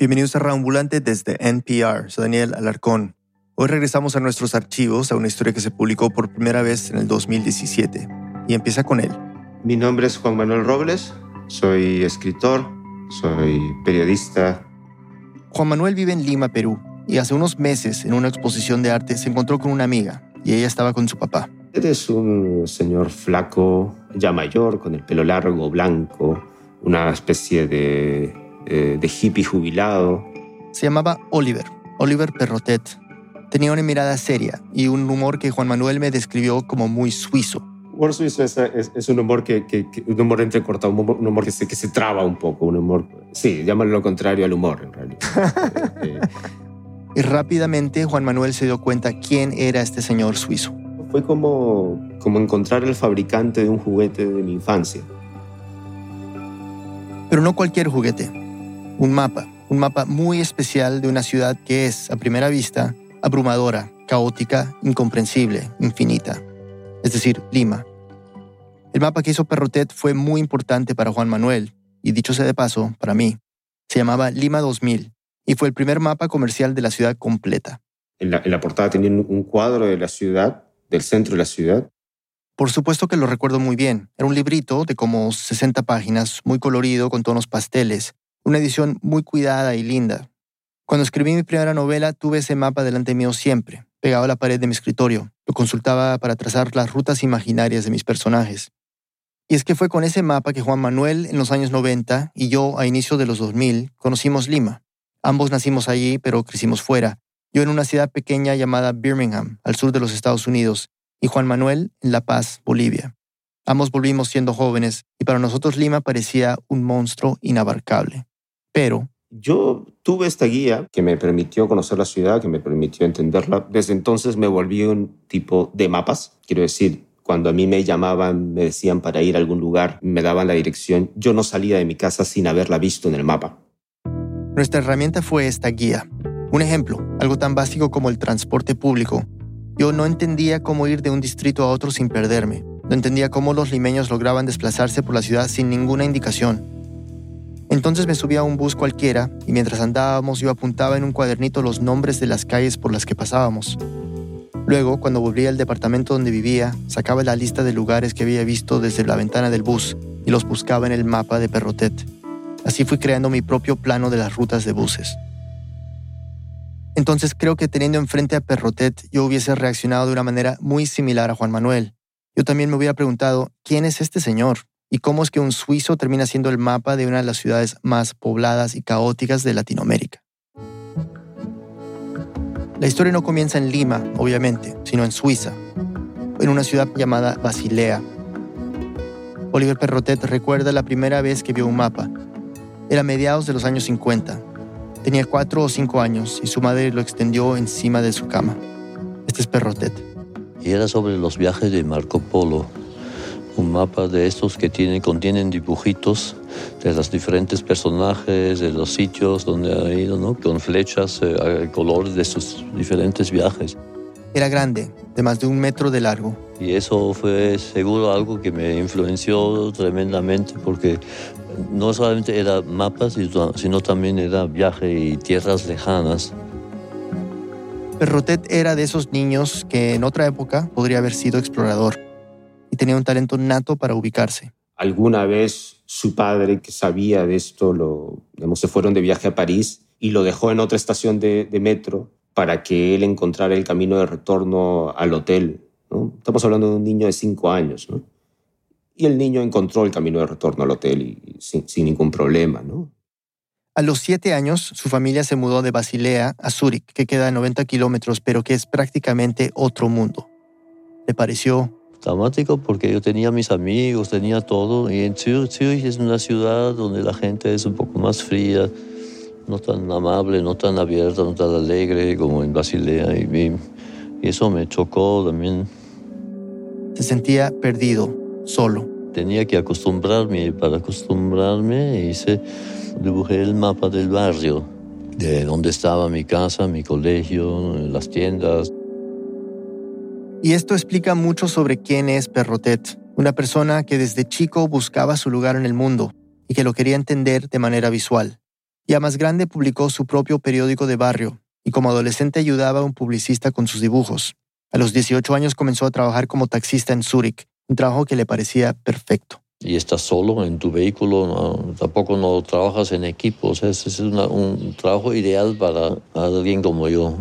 Bienvenidos a Raambulante desde NPR. Soy Daniel Alarcón. Hoy regresamos a nuestros archivos a una historia que se publicó por primera vez en el 2017 y empieza con él. Mi nombre es Juan Manuel Robles, soy escritor, soy periodista. Juan Manuel vive en Lima, Perú, y hace unos meses en una exposición de arte se encontró con una amiga y ella estaba con su papá. Es un señor flaco, ya mayor, con el pelo largo, blanco, una especie de, eh, de hippie jubilado. Se llamaba Oliver, Oliver Perrotet. Tenía una mirada seria y un humor que Juan Manuel me describió como muy suizo. Humor suizo es, es, un humor que, que, un humor entrecortado, un humor, un humor que, se, que se traba un poco, un humor, sí, llámalo lo contrario al humor en realidad. Eh, eh. y rápidamente Juan Manuel se dio cuenta quién era este señor suizo. Fue como, como encontrar el fabricante de un juguete de mi infancia. Pero no cualquier juguete, un mapa, un mapa muy especial de una ciudad que es, a primera vista, abrumadora, caótica, incomprensible, infinita, es decir, Lima. El mapa que hizo Perrotet fue muy importante para Juan Manuel, y dicho sea de paso, para mí. Se llamaba Lima 2000 y fue el primer mapa comercial de la ciudad completa. En la, en la portada tenía un cuadro de la ciudad, del centro de la ciudad, por supuesto que lo recuerdo muy bien. Era un librito de como 60 páginas, muy colorido, con tonos pasteles. Una edición muy cuidada y linda. Cuando escribí mi primera novela, tuve ese mapa delante mío siempre, pegado a la pared de mi escritorio. Lo consultaba para trazar las rutas imaginarias de mis personajes. Y es que fue con ese mapa que Juan Manuel en los años 90 y yo a inicio de los 2000 conocimos Lima. Ambos nacimos allí, pero crecimos fuera. Yo en una ciudad pequeña llamada Birmingham, al sur de los Estados Unidos, y Juan Manuel en La Paz, Bolivia. Ambos volvimos siendo jóvenes y para nosotros Lima parecía un monstruo inabarcable. Pero... Yo tuve esta guía que me permitió conocer la ciudad, que me permitió entenderla. Desde entonces me volví un tipo de mapas. Quiero decir, cuando a mí me llamaban, me decían para ir a algún lugar, me daban la dirección, yo no salía de mi casa sin haberla visto en el mapa. Nuestra herramienta fue esta guía. Un ejemplo, algo tan básico como el transporte público, yo no entendía cómo ir de un distrito a otro sin perderme. No entendía cómo los limeños lograban desplazarse por la ciudad sin ninguna indicación. Entonces me subí a un bus cualquiera y mientras andábamos yo apuntaba en un cuadernito los nombres de las calles por las que pasábamos. Luego, cuando volví al departamento donde vivía, sacaba la lista de lugares que había visto desde la ventana del bus y los buscaba en el mapa de Perrotet. Así fui creando mi propio plano de las rutas de buses. Entonces creo que teniendo enfrente a Perrotet yo hubiese reaccionado de una manera muy similar a Juan Manuel. Yo también me hubiera preguntado, ¿quién es este señor? ¿Y cómo es que un suizo termina siendo el mapa de una de las ciudades más pobladas y caóticas de Latinoamérica? La historia no comienza en Lima, obviamente, sino en Suiza, en una ciudad llamada Basilea. Oliver Perrotet recuerda la primera vez que vio un mapa. Era mediados de los años 50, Tenía cuatro o cinco años y su madre lo extendió encima de su cama. Este es Perrotet. Y era sobre los viajes de Marco Polo. Un mapa de estos que tiene, contienen dibujitos de los diferentes personajes, de los sitios donde ha ido, ¿no? con flechas, eh, colores de sus diferentes viajes. Era grande, de más de un metro de largo. Y eso fue seguro algo que me influenció tremendamente porque no solamente era mapas, sino también era viaje y tierras lejanas. Perrotet era de esos niños que en otra época podría haber sido explorador tenía un talento nato para ubicarse. Alguna vez su padre, que sabía de esto, lo, se fueron de viaje a París y lo dejó en otra estación de, metro para que él encontrara el camino de retorno al hotel. ¿no? Estamos hablando de un niño de cinco años. ¿no? y el niño encontró el camino de retorno al hotel y, sin, ningún problema. ¿no? A los siete años, su familia se mudó de Basilea a Zúrich, que queda a 90 kilómetros, pero que es prácticamente otro mundo. ¿Le pareció? Dramático porque yo tenía mis amigos, tenía todo, y en Zúrich, es una ciudad donde la gente es un poco más fría, no tan amable, no tan abierta, no tan alegre como en Basilea, y, y eso me chocó también. Se sentía perdido, solo. Tenía que acostumbrarme y para acostumbrarme hice, dibujé el mapa del barrio, de donde estaba mi casa, mi colegio, las tiendas. Y esto explica mucho sobre quién es Perrotet, una persona que desde chico buscaba su lugar en el mundo y que lo quería entender de manera visual. Ya más grande publicó su propio periódico de barrio y como adolescente ayudaba a un publicista con sus dibujos. A los 18 años comenzó a trabajar como taxista en Zúrich, un trabajo que le parecía perfecto. Y estás solo en tu vehículo, tampoco no trabajas en equipo, es un trabajo ideal para alguien como yo.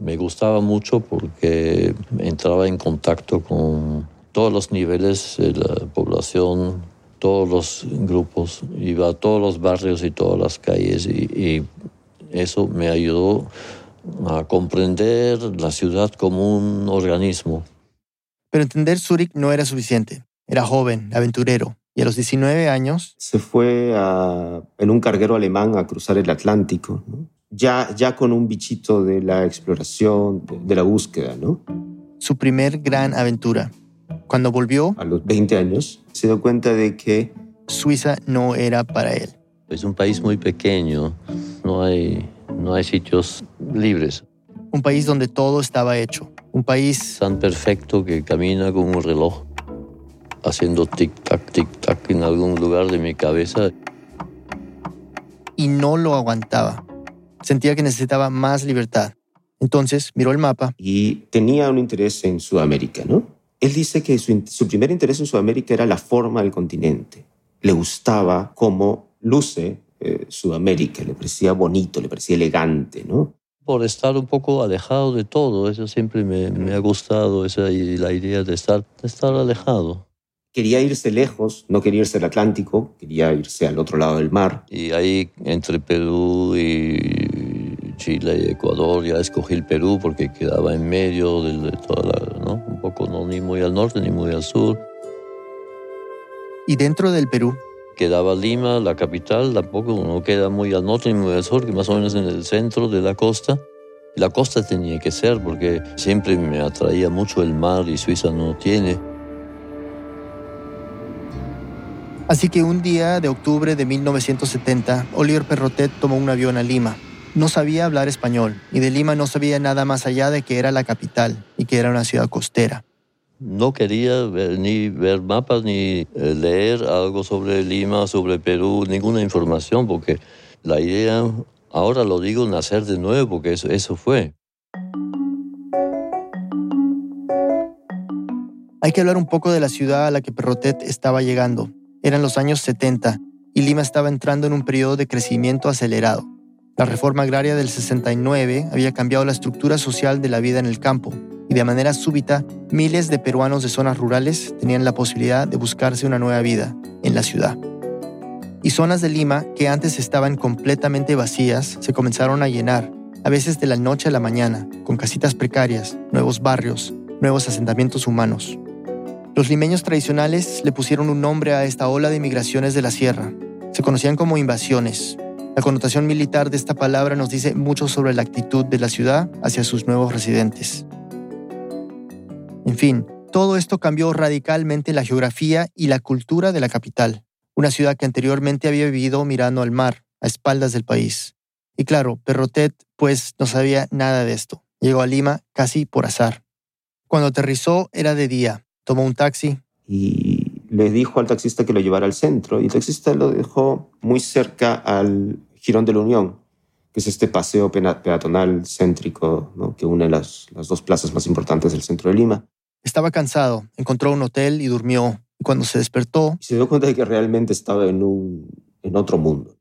Me gustaba mucho porque entraba en contacto con todos los niveles de la población, todos los grupos, iba a todos los barrios y todas las calles y, eso me ayudó a comprender la ciudad como un organismo. Pero entender Zúrich no era suficiente. Era joven, aventurero, y a los 19 años... Se fue en un carguero alemán a cruzar el Atlántico, ya, ya con un bichito de la exploración, de la búsqueda, ¿no? Su primer gran aventura. Cuando volvió... A los 20 años, se dio cuenta de que... Suiza no era para él. Es un país muy pequeño, no hay, no hay sitios libres. Un país donde todo estaba hecho. Un país... Tan perfecto que camina como un reloj, haciendo tic-tac, tic-tac en algún lugar de mi cabeza. Y no lo aguantaba. Sentía que necesitaba más libertad. Entonces miró el mapa. Y tenía un interés en Sudamérica, ¿no? Él dice que su, primer interés en Sudamérica era la forma del continente. Le gustaba cómo luce eh, Sudamérica, le parecía bonito, le parecía elegante, ¿no? Por estar un poco alejado de todo, eso siempre me, ha gustado, esa, la idea de estar, de estar alejado. Quería irse lejos, no quería irse al Atlántico, quería irse al otro lado del mar. Y ahí entre Perú y Chile y Ecuador, ya escogí el Perú porque quedaba en medio de, toda la, ¿no? Un poco no ni muy al norte ni muy al sur. Y dentro del Perú. Quedaba Lima, la capital, tampoco no queda muy al norte ni muy al sur, que más o menos en el centro de la costa. La costa tenía que ser porque siempre me atraía mucho el mar y Suiza no tiene. Así que un día de octubre de 1970, Oliver Perrotet tomó un avión a Lima. No sabía hablar español y de Lima no sabía nada más allá de que era la capital y que era una ciudad costera. No quería ni ver mapas ni eh, leer algo sobre Lima, sobre Perú, ninguna información, porque la idea, ahora lo digo, nacer de nuevo, porque eso, eso fue. Hay que hablar un poco de la ciudad a la que Perrotet estaba llegando. Eran los años 70 y Lima estaba entrando en un periodo de crecimiento acelerado. La reforma agraria del 69 había cambiado la estructura social de la vida en el campo y de manera súbita miles de peruanos de zonas rurales tenían la posibilidad de buscarse una nueva vida en la ciudad. Y zonas de Lima que antes estaban completamente vacías se comenzaron a llenar, a veces de la noche a la mañana, con casitas precarias, nuevos barrios, nuevos asentamientos humanos. Los limeños tradicionales le pusieron un nombre a esta ola de migraciones de la sierra. Se conocían como invasiones, la connotación militar de esta palabra nos dice mucho sobre la actitud de la ciudad hacia sus nuevos residentes. En fin, todo esto cambió radicalmente la geografía y la cultura de la capital, una ciudad que anteriormente había vivido mirando al mar, a espaldas del país. Y claro, Perrotet pues no sabía nada de esto. Llegó a Lima casi por azar. Cuando aterrizó era de día. Tomó un taxi. Y le dijo al taxista que lo llevara al centro. Y el taxista lo dejó muy cerca al Girón de la Unión, que es este paseo peatonal céntrico que une las, las dos plazas más importantes del centro de Lima. Estaba cansado, encontró un hotel y durmió. Y cuando se despertó... Se dio cuenta de que realmente estaba en, un, en otro mundo.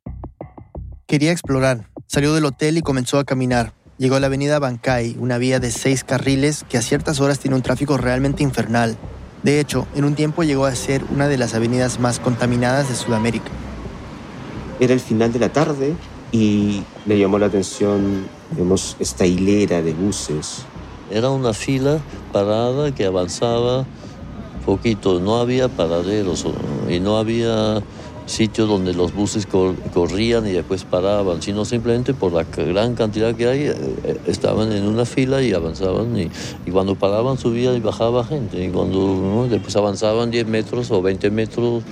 Quería explorar. Salió del hotel y comenzó a caminar. Llegó a la avenida Bancay, una vía de seis carriles que a ciertas horas tiene un tráfico realmente infernal. De hecho, en un tiempo llegó a ser una de las avenidas más contaminadas de Sudamérica. Era el final de la tarde y le llamó la atención, vemos esta hilera de buses. Era una fila parada que avanzaba poquito, no había paraderos y no había sitios donde los buses corrían y después paraban, sino simplemente por la gran cantidad que hay, eh, eh, estaban en una fila y avanzaban y, cuando paraban subía y bajaba gente y cuando después avanzaban 10 metros o 20 metros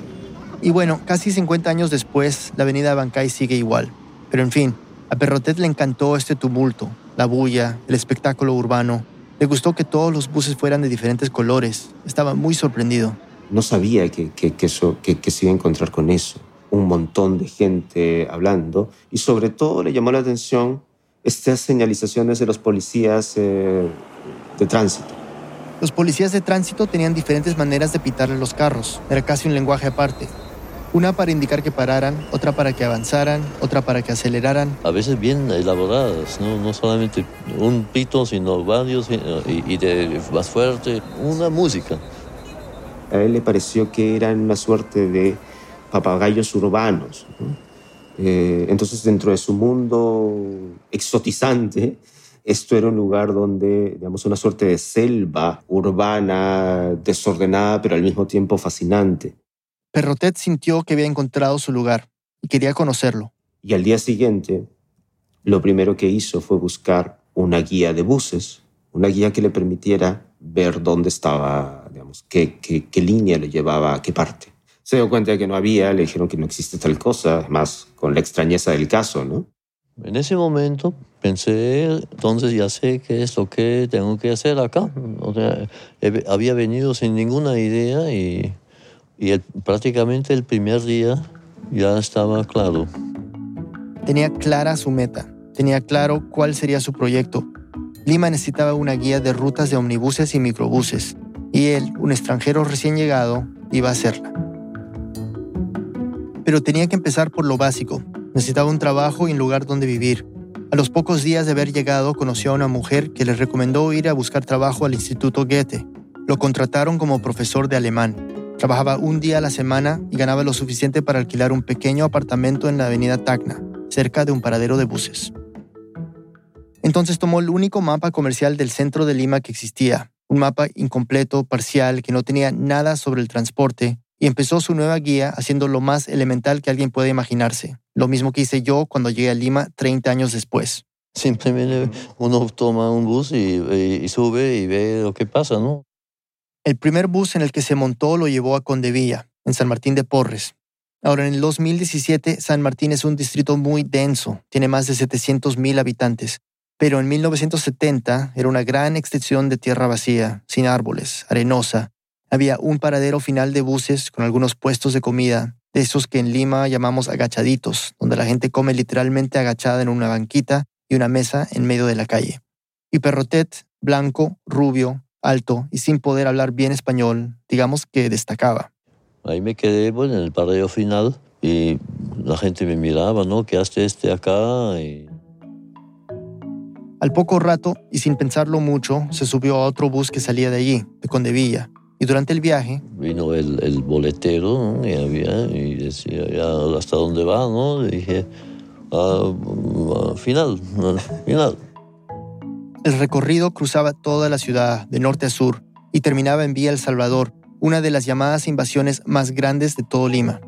y bueno, casi 50 años después, la avenida Bancay sigue igual. Pero en fin, a Perrotet le encantó este tumulto, la bulla, el espectáculo urbano. Le gustó que todos los buses fueran de diferentes colores. Estaba muy sorprendido. No sabía que, que, eso, que, se iba a encontrar con eso. un montón de gente hablando y sobre todo le llamó la atención estas señalizaciones de los policías eh, de tránsito. Los policías de tránsito tenían diferentes maneras de pitarle los carros, era casi un lenguaje aparte. Una para indicar que pararan, otra para que avanzaran, otra para que aceleraran. A veces bien elaboradas, no, no solamente un pito, sino varios y, y de más fuerte, una música. A él le pareció que eran una suerte de papagayos urbanos. Eh, entonces, dentro de su mundo exotizante, esto era un lugar donde, digamos, una suerte de selva urbana, desordenada, pero al mismo tiempo fascinante. Perrotet sintió que había encontrado su lugar y quería conocerlo. Y al día siguiente, lo primero que hizo fue buscar una guía de buses, una guía que le permitiera ver dónde estaba, digamos, qué, qué, qué línea le llevaba a qué parte se dio cuenta de que no había, le dijeron que no existe tal cosa, además con la extrañeza del caso, ¿no? En ese momento pensé, entonces ya sé qué es lo que tengo que hacer acá. O sea, había venido sin ninguna idea y, y prácticamente el primer día ya estaba claro. Tenía clara su meta, tenía claro cuál sería su proyecto. Lima necesitaba una guía de rutas de omnibuses y microbuses, y él, un extranjero recién llegado, iba a hacerla. Pero tenía que empezar por lo básico. Necesitaba un trabajo y un lugar donde vivir. A los pocos días de haber llegado conoció a una mujer que le recomendó ir a buscar trabajo al Instituto Goethe. Lo contrataron como profesor de alemán. Trabajaba un día a la semana y ganaba lo suficiente para alquilar un pequeño apartamento en la avenida Tacna, cerca de un paradero de buses. Entonces tomó el único mapa comercial del centro de Lima que existía, un mapa incompleto, parcial, que no tenía nada sobre el transporte y empezó su nueva guía haciendo lo más elemental que alguien puede imaginarse, lo mismo que hice yo cuando llegué a Lima 30 años después. Simplemente uno toma un bus y, sube y ve lo que pasa, ¿no? El primer bus en el que se montó lo llevó a Condevilla, en San Martín de Porres. Ahora, en el 2017, San Martín es un distrito muy denso, tiene más de 700.000 habitantes, pero en 1970 era una gran extensión de tierra vacía, sin árboles, arenosa, había un paradero final de buses con algunos puestos de comida, de esos que en Lima llamamos agachaditos, donde la gente come literalmente agachada en una banquita y una mesa en medio de la calle. Y Perrotet, blanco, rubio, alto y sin poder hablar bien español, digamos que destacaba. Ahí me quedé bueno, en el paradero final y la gente me miraba, ¿no? ¿Qué hace este acá? Al poco rato, y sin pensarlo mucho, se subió a otro bus que salía de allí, de Condevilla, y durante el viaje... Vino el, el boletero y, había, y decía, ya, ¿hasta dónde va? ¿no? dije, ah, ah, final, final. El recorrido cruzaba toda la ciudad, de norte a sur, y terminaba en Vía El Salvador, una de las llamadas invasiones más grandes de todo Lima.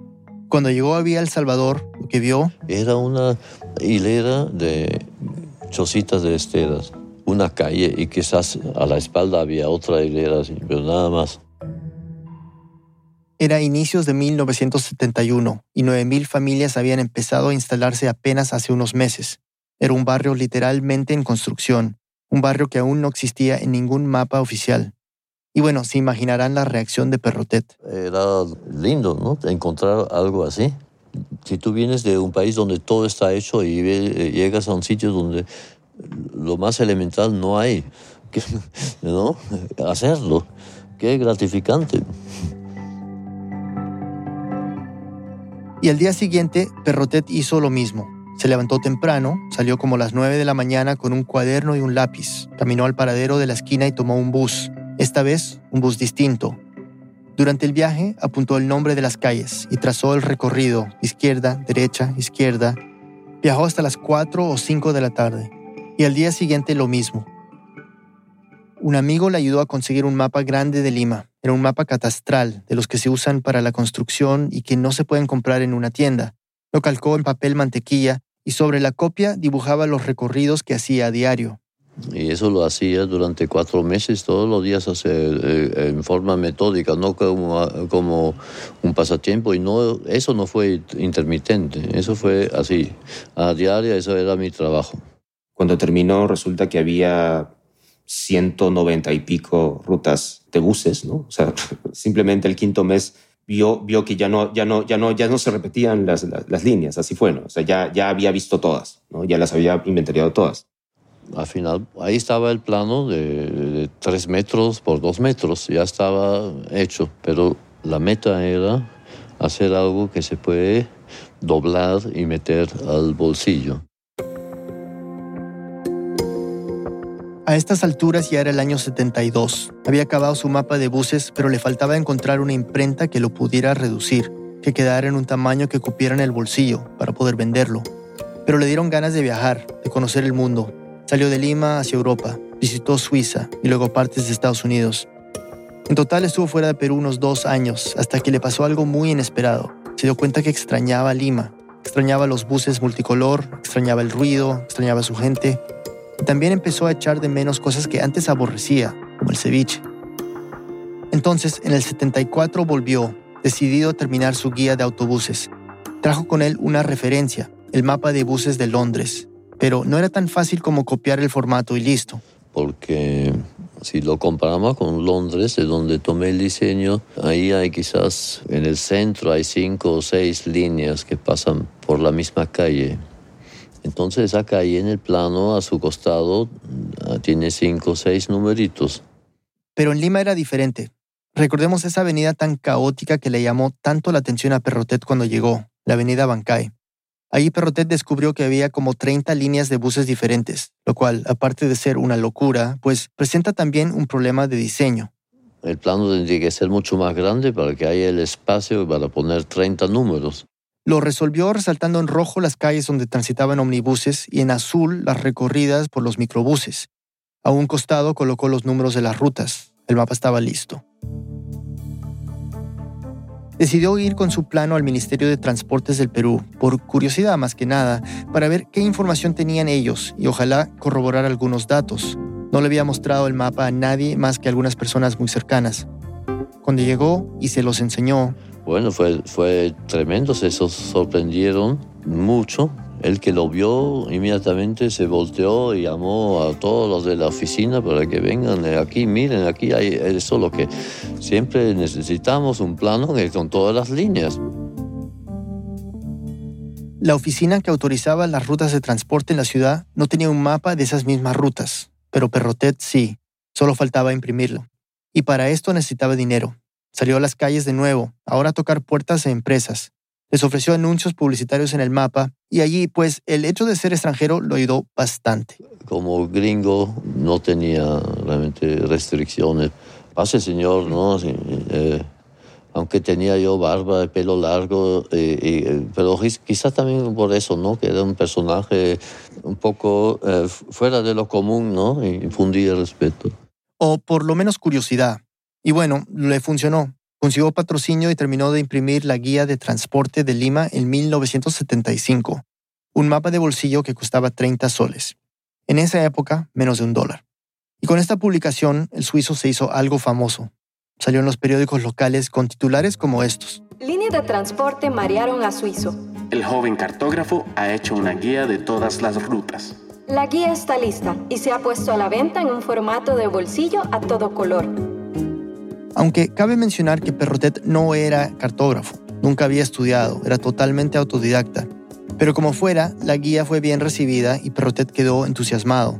Cuando llegó a Vía El Salvador, lo que vio... Era una hilera de chocitas de esteras, una calle y quizás a la espalda había otra hilera, pero nada más. Era inicios de 1971 y 9.000 familias habían empezado a instalarse apenas hace unos meses. Era un barrio literalmente en construcción, un barrio que aún no existía en ningún mapa oficial. Y bueno, se imaginarán la reacción de Perrotet. Era lindo, ¿no? Encontrar algo así. Si tú vienes de un país donde todo está hecho y eh, llegas a un sitio donde lo más elemental no hay, ¿no? Hacerlo. Qué gratificante. Y al día siguiente, Perrotet hizo lo mismo. Se levantó temprano, salió como las 9 de la mañana con un cuaderno y un lápiz, caminó al paradero de la esquina y tomó un bus, esta vez un bus distinto. Durante el viaje apuntó el nombre de las calles y trazó el recorrido, izquierda, derecha, izquierda. Viajó hasta las 4 o 5 de la tarde. Y al día siguiente lo mismo. Un amigo le ayudó a conseguir un mapa grande de Lima, era un mapa catastral de los que se usan para la construcción y que no se pueden comprar en una tienda. Lo calcó en papel mantequilla y sobre la copia dibujaba los recorridos que hacía a diario. Y eso lo hacía durante cuatro meses, todos los días eh, en forma metódica, no como, como un pasatiempo. Y no, eso no fue intermitente, eso fue así, a diario, eso era mi trabajo. Cuando terminó, resulta que había 190 y pico rutas de buses, ¿no? O sea, simplemente el quinto mes vio, vio que ya no, ya, no, ya, no, ya no se repetían las, las, líneas, así fue, ¿no? O sea, ya, ya había visto todas, ¿no? ya las había inventariado todas. Al final, ahí estaba el plano de, tres metros por dos metros, ya estaba hecho, pero la meta era hacer algo que se puede doblar y meter al bolsillo. A estas alturas ya era el año 72. Había acabado su mapa de buses, pero le faltaba encontrar una imprenta que lo pudiera reducir, que quedara en un tamaño que cupiera en el bolsillo para poder venderlo. Pero le dieron ganas de viajar, de conocer el mundo. Salió de Lima hacia Europa, visitó Suiza y luego partes de Estados Unidos. En total estuvo fuera de Perú unos dos años, hasta que le pasó algo muy inesperado. Se dio cuenta que extrañaba Lima, extrañaba los buses multicolor, extrañaba el ruido, extrañaba su gente, y también empezó a echar de menos cosas que antes aborrecía, como el ceviche. Entonces, en el 74 volvió, decidido a terminar su guía de autobuses. Trajo con él una referencia, el mapa de buses de Londres, pero no era tan fácil como copiar el formato y listo. Porque si lo comparamos con Londres, de donde tomé el diseño, ahí hay quizás en el centro hay cinco o seis líneas que pasan por la misma calle. Entonces esa calle en el plano a su costado tiene cinco o seis numeritos. Pero en Lima era diferente. Recordemos esa avenida tan caótica que le llamó tanto la atención a Perrotet cuando llegó, la avenida Bancay. Ahí Perrotet descubrió que había como 30 líneas de buses diferentes, lo cual, aparte de ser una locura, pues presenta también un problema de diseño. El plano tendría que ser mucho más grande para que haya el espacio para poner 30 números. Lo resolvió resaltando en rojo las calles donde transitaban omnibuses y en azul las recorridas por los microbuses. A un costado colocó los números de las rutas. El mapa estaba listo decidió ir con su plano al Ministerio de Transportes del Perú, por curiosidad más que nada, para ver qué información tenían ellos y ojalá corroborar algunos datos. No le había mostrado el mapa a nadie más que a algunas personas muy cercanas. Cuando llegó y se los enseñó. Bueno, fue, fue tremendo, se sorprendieron mucho el que lo vio inmediatamente se volteó y llamó a todos los de la oficina para que vengan aquí, miren, aquí hay eso lo que siempre necesitamos, un plano con todas las líneas. La oficina que autorizaba las rutas de transporte en la ciudad no tenía un mapa de esas mismas rutas, pero Perrotet sí, solo faltaba imprimirlo. Y para esto necesitaba dinero. Salió a las calles de nuevo, ahora a tocar puertas de empresas, les ofreció anuncios publicitarios en el mapa y allí pues el hecho de ser extranjero lo ayudó bastante. Como gringo no tenía realmente restricciones. Pase señor, ¿no? Eh, aunque tenía yo barba, pelo largo, eh, eh, pero quizás también por eso, ¿no? Que era un personaje un poco fuera de lo común, ¿no? Y infundía respeto. O por lo menos curiosidad. Y bueno, le funcionó. Consiguió patrocinio y terminó de imprimir la Guía de Transporte de Lima en 1975, un mapa de bolsillo que costaba 30 soles. En esa época, menos de un dólar. Y con esta publicación, el suizo se hizo algo famoso. Salió en los periódicos locales con titulares como estos. Líneas de transporte marearon a Suizo. El joven cartógrafo ha hecho una guía de todas las rutas. La guía está lista y se ha puesto a la venta en un formato de bolsillo a todo color. Aunque cabe mencionar que Perrotet no era cartógrafo, nunca había estudiado, era totalmente autodidacta. Pero como fuera, la guía fue bien recibida y Perrotet quedó entusiasmado.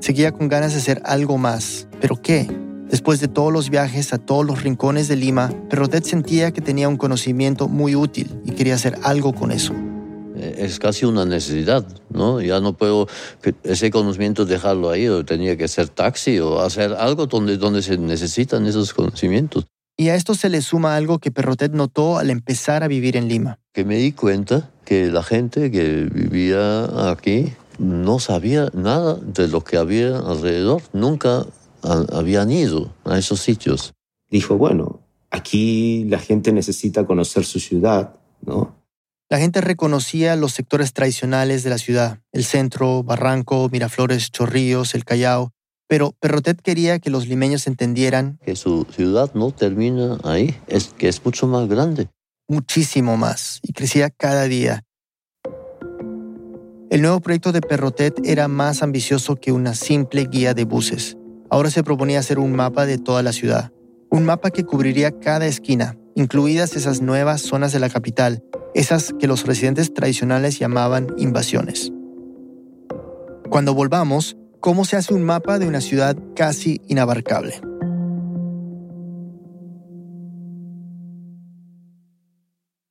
Seguía con ganas de hacer algo más. ¿Pero qué? Después de todos los viajes a todos los rincones de Lima, Perrotet sentía que tenía un conocimiento muy útil y quería hacer algo con eso. Eh, es casi una necesidad, ¿no? Ya no puedo ese conocimiento dejarlo ahí, o tenía que ser taxi o hacer algo donde, donde se necesitan esos conocimientos. Y a esto se le suma algo que Perrotet notó al empezar a vivir en Lima. Que me di cuenta que la gente que vivía aquí no sabía nada de lo que había alrededor, nunca habían ido a esos sitios. Dijo, bueno, aquí la gente necesita conocer su ciudad, ¿no? La gente reconocía los sectores tradicionales de la ciudad, el centro, Barranco, Miraflores, Chorrillos, el Callao, pero Perrotet quería que los limeños entendieran que su ciudad no termina ahí, es que es mucho más grande. Muchísimo más, y crecía cada día. El nuevo proyecto de Perrotet era más ambicioso que una simple guía de buses. Ahora se proponía hacer un mapa de toda la ciudad, un mapa que cubriría cada esquina, incluidas esas nuevas zonas de la capital, esas que los residentes tradicionales llamaban invasiones. Cuando volvamos, ¿cómo se hace un mapa de una ciudad casi inabarcable?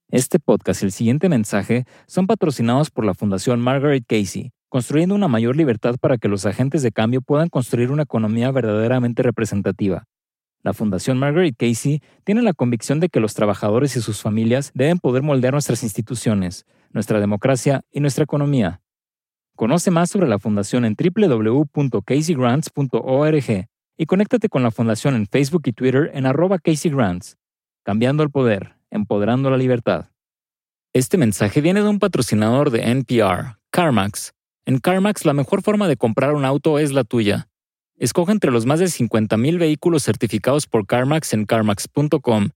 Este podcast y el siguiente mensaje son patrocinados por la Fundación Margaret Casey, construyendo una mayor libertad para que los agentes de cambio puedan construir una economía verdaderamente representativa. La Fundación Margaret Casey tiene la convicción de que los trabajadores y sus familias deben poder moldear nuestras instituciones, nuestra democracia y nuestra economía. Conoce más sobre la Fundación en www.caseygrants.org y conéctate con la Fundación en Facebook y Twitter en arroba CaseyGrants. Cambiando el poder empoderando la libertad. Este mensaje viene de un patrocinador de NPR, CarMax. En CarMax la mejor forma de comprar un auto es la tuya. Escoge entre los más de 50.000 vehículos certificados por CarMax en carmax.com.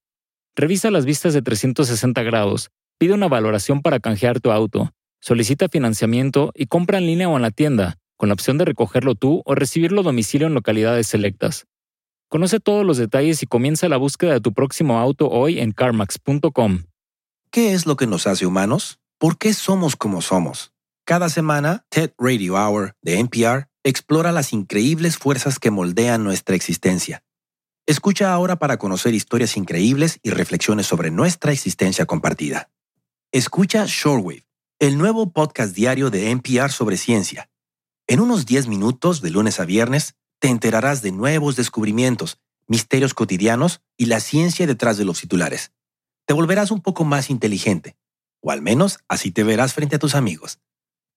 Revisa las vistas de 360 grados, pide una valoración para canjear tu auto, solicita financiamiento y compra en línea o en la tienda, con la opción de recogerlo tú o recibirlo a domicilio en localidades selectas. Conoce todos los detalles y comienza la búsqueda de tu próximo auto hoy en carmax.com. ¿Qué es lo que nos hace humanos? ¿Por qué somos como somos? Cada semana, TED Radio Hour de NPR explora las increíbles fuerzas que moldean nuestra existencia. Escucha ahora para conocer historias increíbles y reflexiones sobre nuestra existencia compartida. Escucha Shortwave, el nuevo podcast diario de NPR sobre ciencia. En unos 10 minutos de lunes a viernes, te enterarás de nuevos descubrimientos, misterios cotidianos y la ciencia detrás de los titulares. Te volverás un poco más inteligente, o al menos así te verás frente a tus amigos.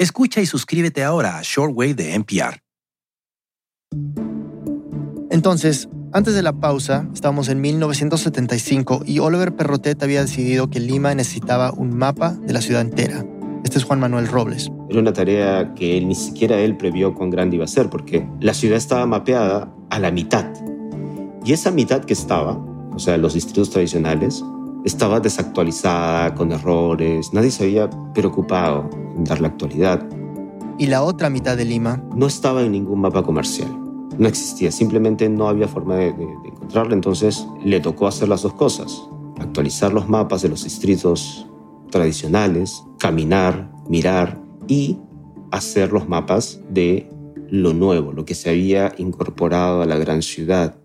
Escucha y suscríbete ahora a Shortwave de NPR. Entonces, antes de la pausa, estábamos en 1975 y Oliver Perrotet había decidido que Lima necesitaba un mapa de la ciudad entera. Este es Juan Manuel Robles. Era una tarea que él, ni siquiera él previó cuán grande iba a ser, porque la ciudad estaba mapeada a la mitad. Y esa mitad que estaba, o sea, los distritos tradicionales, estaba desactualizada, con errores. Nadie se había preocupado en dar la actualidad. Y la otra mitad de Lima no estaba en ningún mapa comercial. No existía, simplemente no había forma de, de, de encontrarla. Entonces le tocó hacer las dos cosas. Actualizar los mapas de los distritos tradicionales, caminar, mirar y hacer los mapas de lo nuevo, lo que se había incorporado a la gran ciudad.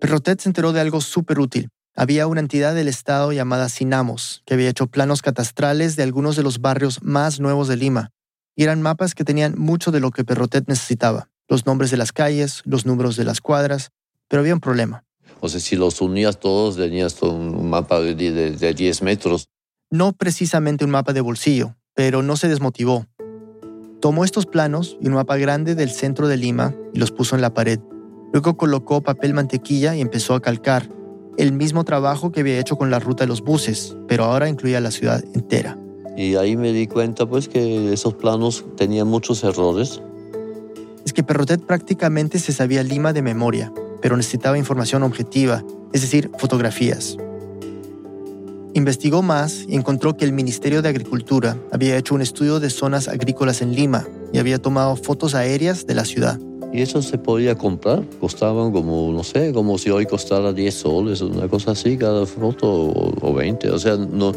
Perrotet se enteró de algo súper útil. Había una entidad del Estado llamada Sinamos, que había hecho planos catastrales de algunos de los barrios más nuevos de Lima. Y eran mapas que tenían mucho de lo que Perrotet necesitaba. Los nombres de las calles, los números de las cuadras. Pero había un problema. O sea, si los unías todos, tenías un mapa de, de, de 10 metros. No precisamente un mapa de bolsillo, pero no se desmotivó. Tomó estos planos y un mapa grande del centro de Lima y los puso en la pared. Luego colocó papel mantequilla y empezó a calcar, el mismo trabajo que había hecho con la ruta de los buses, pero ahora incluía la ciudad entera. Y ahí me di cuenta pues que esos planos tenían muchos errores. Es que Perrotet prácticamente se sabía Lima de memoria, pero necesitaba información objetiva, es decir, fotografías. Investigó más y encontró que el Ministerio de Agricultura había hecho un estudio de zonas agrícolas en Lima y había tomado fotos aéreas de la ciudad. Y eso se podía comprar, costaban como, no sé, como si hoy costara 10 soles, una cosa así cada foto o, o 20. O sea, no,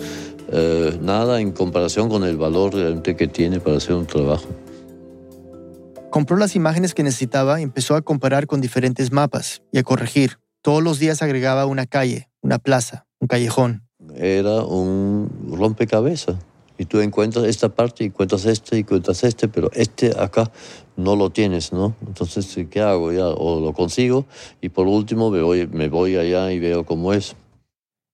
eh, nada en comparación con el valor realmente que tiene para hacer un trabajo. Compró las imágenes que necesitaba y empezó a comparar con diferentes mapas y a corregir. Todos los días agregaba una calle, una plaza, un callejón, era un rompecabezas. Y tú encuentras esta parte, y encuentras este, y encuentras este, pero este acá no lo tienes, ¿no? Entonces, ¿qué hago? Ya, o lo consigo, y por último me voy, me voy allá y veo cómo es.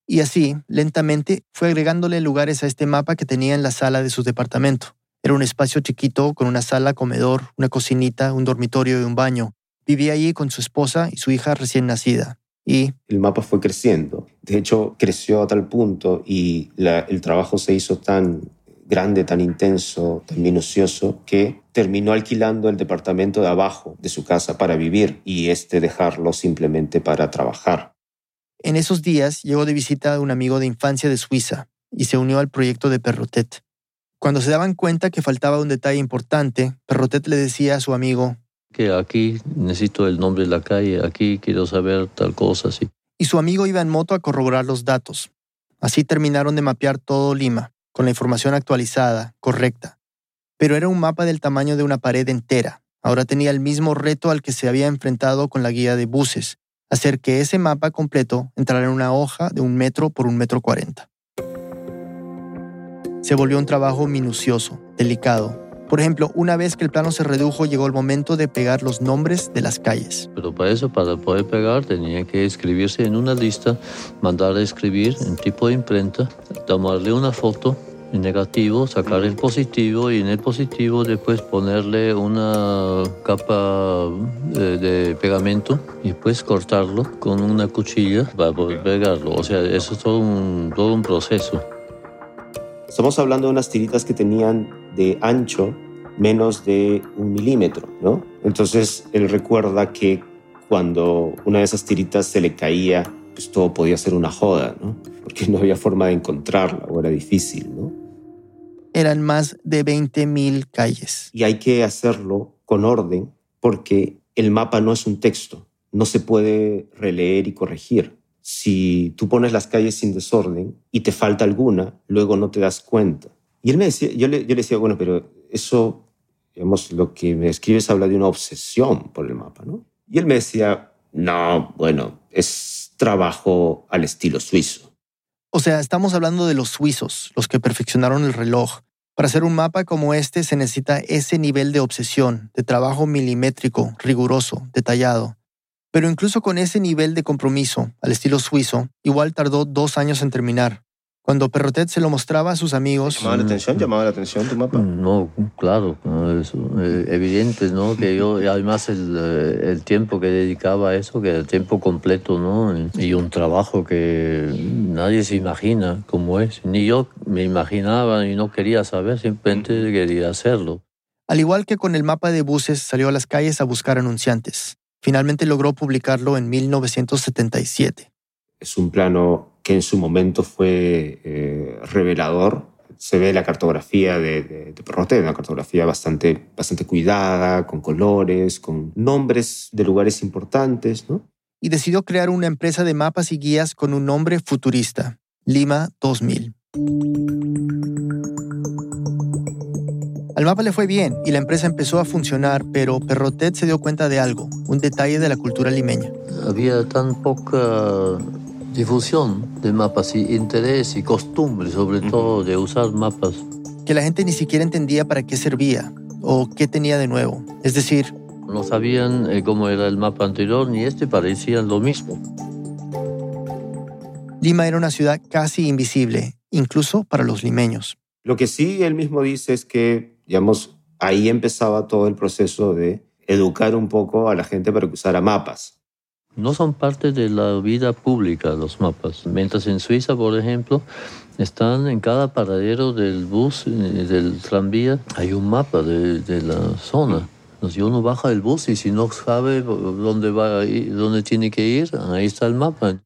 Y así, lentamente, fue agregándole lugares a este mapa que tenía en la sala de su departamento. Era un espacio chiquito con una sala, comedor, una cocinita, un dormitorio y un baño. Vivía allí con su esposa y su hija recién nacida. Y el mapa fue creciendo. De hecho, creció a tal punto y la, el trabajo se hizo tan grande, tan intenso, tan minucioso, que terminó alquilando el departamento de abajo de su casa para vivir y este dejarlo simplemente para trabajar. En esos días llegó de visita un amigo de infancia de Suiza y se unió al proyecto de Perrotet. Cuando se daban cuenta que faltaba un detalle importante, Perrotet le decía a su amigo, que aquí necesito el nombre de la calle, aquí quiero saber tal cosa, así. Y su amigo iba en moto a corroborar los datos. Así terminaron de mapear todo Lima, con la información actualizada, correcta. Pero era un mapa del tamaño de una pared entera. Ahora tenía el mismo reto al que se había enfrentado con la guía de buses, hacer que ese mapa completo entrara en una hoja de un metro por un metro cuarenta. Se volvió un trabajo minucioso, delicado. Por ejemplo, una vez que el plano se redujo, llegó el momento de pegar los nombres de las calles. Pero para eso, para poder pegar, tenía que escribirse en una lista, mandar a escribir en tipo de imprenta, tomarle una foto en negativo, sacar el positivo y en el positivo después ponerle una capa de, de pegamento y después cortarlo con una cuchilla para poder pegarlo. O sea, eso es todo un, todo un proceso. Estamos hablando de unas tiritas que tenían de ancho menos de un milímetro, ¿no? Entonces él recuerda que cuando una de esas tiritas se le caía, pues todo podía ser una joda, ¿no? Porque no había forma de encontrarla o era difícil, ¿no? Eran más de 20.000 calles. Y hay que hacerlo con orden porque el mapa no es un texto, no se puede releer y corregir. Si tú pones las calles sin desorden y te falta alguna, luego no te das cuenta. Y él me decía, yo le, yo le decía, bueno, pero eso, digamos, lo que me escribes habla de una obsesión por el mapa, ¿no? Y él me decía, no, bueno, es trabajo al estilo suizo. O sea, estamos hablando de los suizos, los que perfeccionaron el reloj. Para hacer un mapa como este se necesita ese nivel de obsesión, de trabajo milimétrico, riguroso, detallado. Pero incluso con ese nivel de compromiso, al estilo suizo, igual tardó dos años en terminar. Cuando Perrotet se lo mostraba a sus amigos... ¿Llamaba la atención? ¿Llamaba la atención tu mapa? No, claro, no, eso, eh, evidente, ¿no? Que yo, además el, eh, el tiempo que dedicaba a eso, que era tiempo completo, ¿no? Y un trabajo que nadie se imagina cómo es. Ni yo me imaginaba y no quería saber, simplemente quería hacerlo. Al igual que con el mapa de buses, salió a las calles a buscar anunciantes. Finalmente logró publicarlo en 1977. Es un plano que en su momento fue eh, revelador. Se ve la cartografía de, de, de Perrotet, una cartografía bastante, bastante cuidada, con colores, con nombres de lugares importantes, ¿no? Y decidió crear una empresa de mapas y guías con un nombre futurista, Lima 2000. Al mapa le fue bien y la empresa empezó a funcionar, pero Perrotet se dio cuenta de algo, un detalle de la cultura limeña. Había tan poca difusión de mapas y interés y costumbre, sobre todo, de usar mapas. Que la gente ni siquiera entendía para qué servía o qué tenía de nuevo. Es decir, no sabían eh, cómo era el mapa anterior ni este, parecían lo mismo. Lima era una ciudad casi invisible, incluso para los limeños. Lo que sí él mismo dice es que, digamos, ahí empezaba todo el proceso de educar un poco a la gente para que usara mapas. No son parte de la vida pública los mapas. Mientras en Suiza, por ejemplo, están en cada paradero del bus, eh, del tranvía, hay un mapa de, la zona. Si uno baja del bus y si no sabe dónde, va dónde tiene que ir, ahí está el mapa.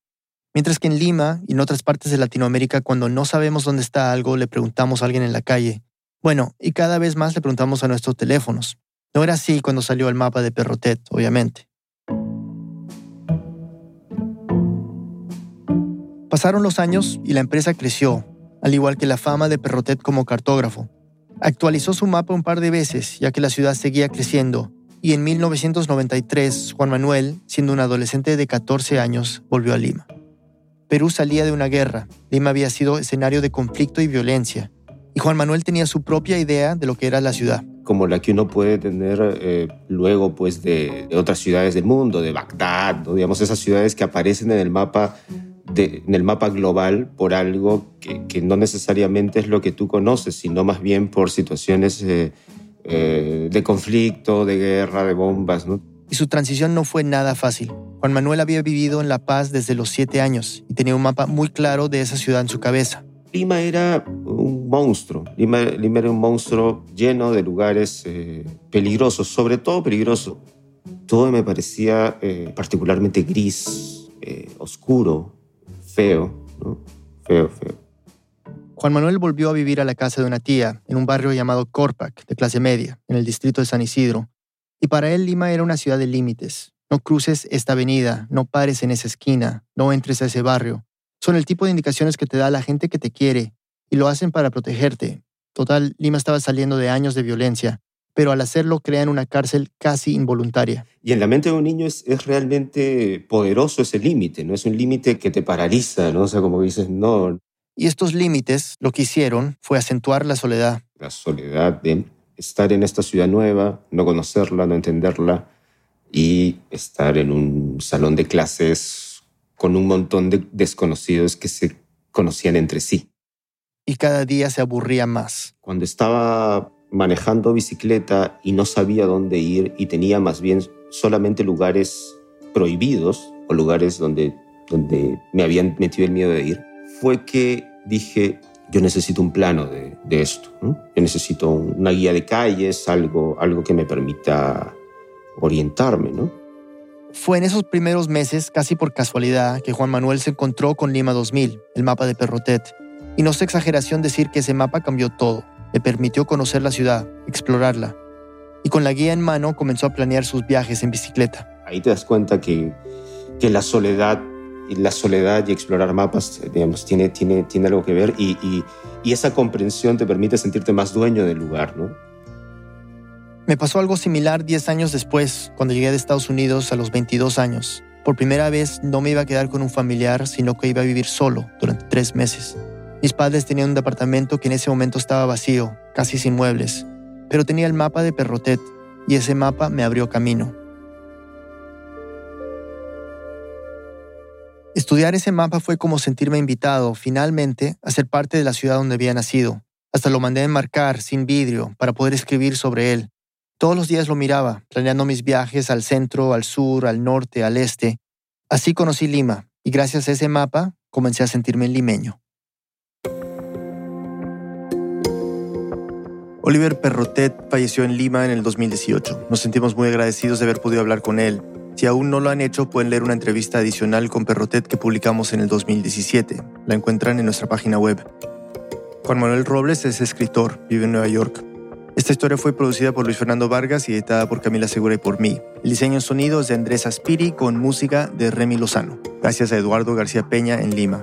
Mientras que en Lima y en otras partes de Latinoamérica, cuando no sabemos dónde está algo, le preguntamos a alguien en la calle. Bueno, y cada vez más le preguntamos a nuestros teléfonos. No era así cuando salió el mapa de Perrotet, obviamente. Pasaron los años y la empresa creció, al igual que la fama de Perrotet como cartógrafo. Actualizó su mapa un par de veces, ya que la ciudad seguía creciendo, y en 1993 Juan Manuel, siendo un adolescente de 14 años, volvió a Lima. Perú salía de una guerra, Lima había sido escenario de conflicto y violencia, y Juan Manuel tenía su propia idea de lo que era la ciudad. Como la que uno puede tener eh, luego pues de, otras ciudades del mundo, de Bagdad, ¿no? digamos esas ciudades que aparecen en el mapa de, en el mapa global por algo que, que, no necesariamente es lo que tú conoces, sino más bien por situaciones eh, eh, de conflicto, de guerra, de bombas. ¿no? Y su transición no fue nada fácil. Juan Manuel había vivido en La Paz desde los siete años y tenía un mapa muy claro de esa ciudad en su cabeza. Lima era un monstruo. Lima, Lima era un monstruo lleno de lugares eh, peligrosos, sobre todo peligroso. Todo me parecía eh, particularmente gris, eh, oscuro, feo. Feo, feo. Juan Manuel volvió a vivir a la casa de una tía en un barrio llamado Corpac, de clase media, en el distrito de San Isidro. Y para él Lima era una ciudad de límites. No cruces esta avenida, no pares en esa esquina, no entres a ese barrio. Son el tipo de indicaciones que te da la gente que te quiere y lo hacen para protegerte. Total, Lima estaba saliendo de años de violencia, pero al hacerlo crean una cárcel casi involuntaria. Y en la mente de un niño es, es realmente poderoso ese límite, ¿no? Es un límite que te paraliza, ¿no? O sea, como dices, no. Y estos límites lo que hicieron fue acentuar la soledad. La soledad de estar en esta ciudad nueva, no conocerla, no entenderla y estar en un salón de clases con un montón de desconocidos que se conocían entre sí. Y cada día se aburría más. Cuando estaba manejando bicicleta y no sabía dónde ir y tenía más bien solamente lugares prohibidos o lugares donde, donde me habían metido el miedo de ir, fue que dije, yo necesito un plano de, esto, yo necesito una guía de calles, algo, algo que me permita orientarme, ¿no? Fue en esos primeros meses, casi por casualidad, que Juan Manuel se encontró con Lima 2000, el mapa de Perrotet. Y no es exageración decir que ese mapa cambió todo. Le permitió conocer la ciudad, explorarla. Y con la guía en mano comenzó a planear sus viajes en bicicleta. Ahí te das cuenta que, que la soledad la soledad y explorar mapas, digamos, tiene, tiene, tiene algo que ver y, y, y esa comprensión te permite sentirte más dueño del lugar, ¿no? Me pasó algo similar 10 años después, cuando llegué de Estados Unidos a los 22 años. Por primera vez no me iba a quedar con un familiar, sino que iba a vivir solo durante tres meses. Mis padres tenían un departamento que en ese momento estaba vacío, casi sin muebles, pero tenía el mapa de Perrotet y ese mapa me abrió camino. Estudiar ese mapa fue como sentirme invitado, finalmente, a ser parte de la ciudad donde había nacido. Hasta lo mandé a enmarcar, sin vidrio, para poder escribir sobre él. Todos los días lo miraba, planeando mis viajes al centro, al sur, al norte, al este. Así conocí Lima, y gracias a ese mapa comencé a sentirme limeño. Oliver Perrotet falleció en Lima en el 2018. Nos sentimos muy agradecidos de haber podido hablar con él. Si aún no lo han hecho, pueden leer una entrevista adicional con Perrotet que publicamos en el 2017. La encuentran en nuestra página web. Juan Manuel Robles es escritor, vive en Nueva York. Esta historia fue producida por Luis Fernando Vargas y editada por Camila Segura y por mí. El diseño en sonido es de Andrés Aspiri con música de Remy Lozano. Gracias a Eduardo García Peña en Lima.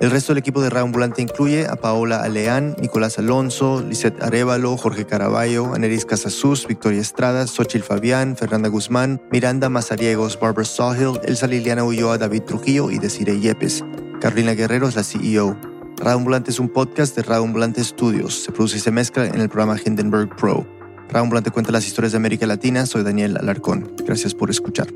El resto del equipo de Radio Ambulante incluye a Paola Aleán, Nicolás Alonso, Lisette Arevalo, Jorge Caraballo, Aneris Casasus, Victoria Estrada, Xochil Fabián, Fernanda Guzmán, Miranda Mazariegos, Barbara Sawhill, Elsa Liliana Ulloa, David Trujillo y Desiree Yepes. Carolina Guerrero es la CEO. Radio Ambulante es un podcast de Radio Ambulante Studios. Se produce y se mezcla en el programa Hindenburg Pro. Radio Ambulante cuenta las historias de América Latina. Soy Daniel Alarcón. Gracias por escuchar.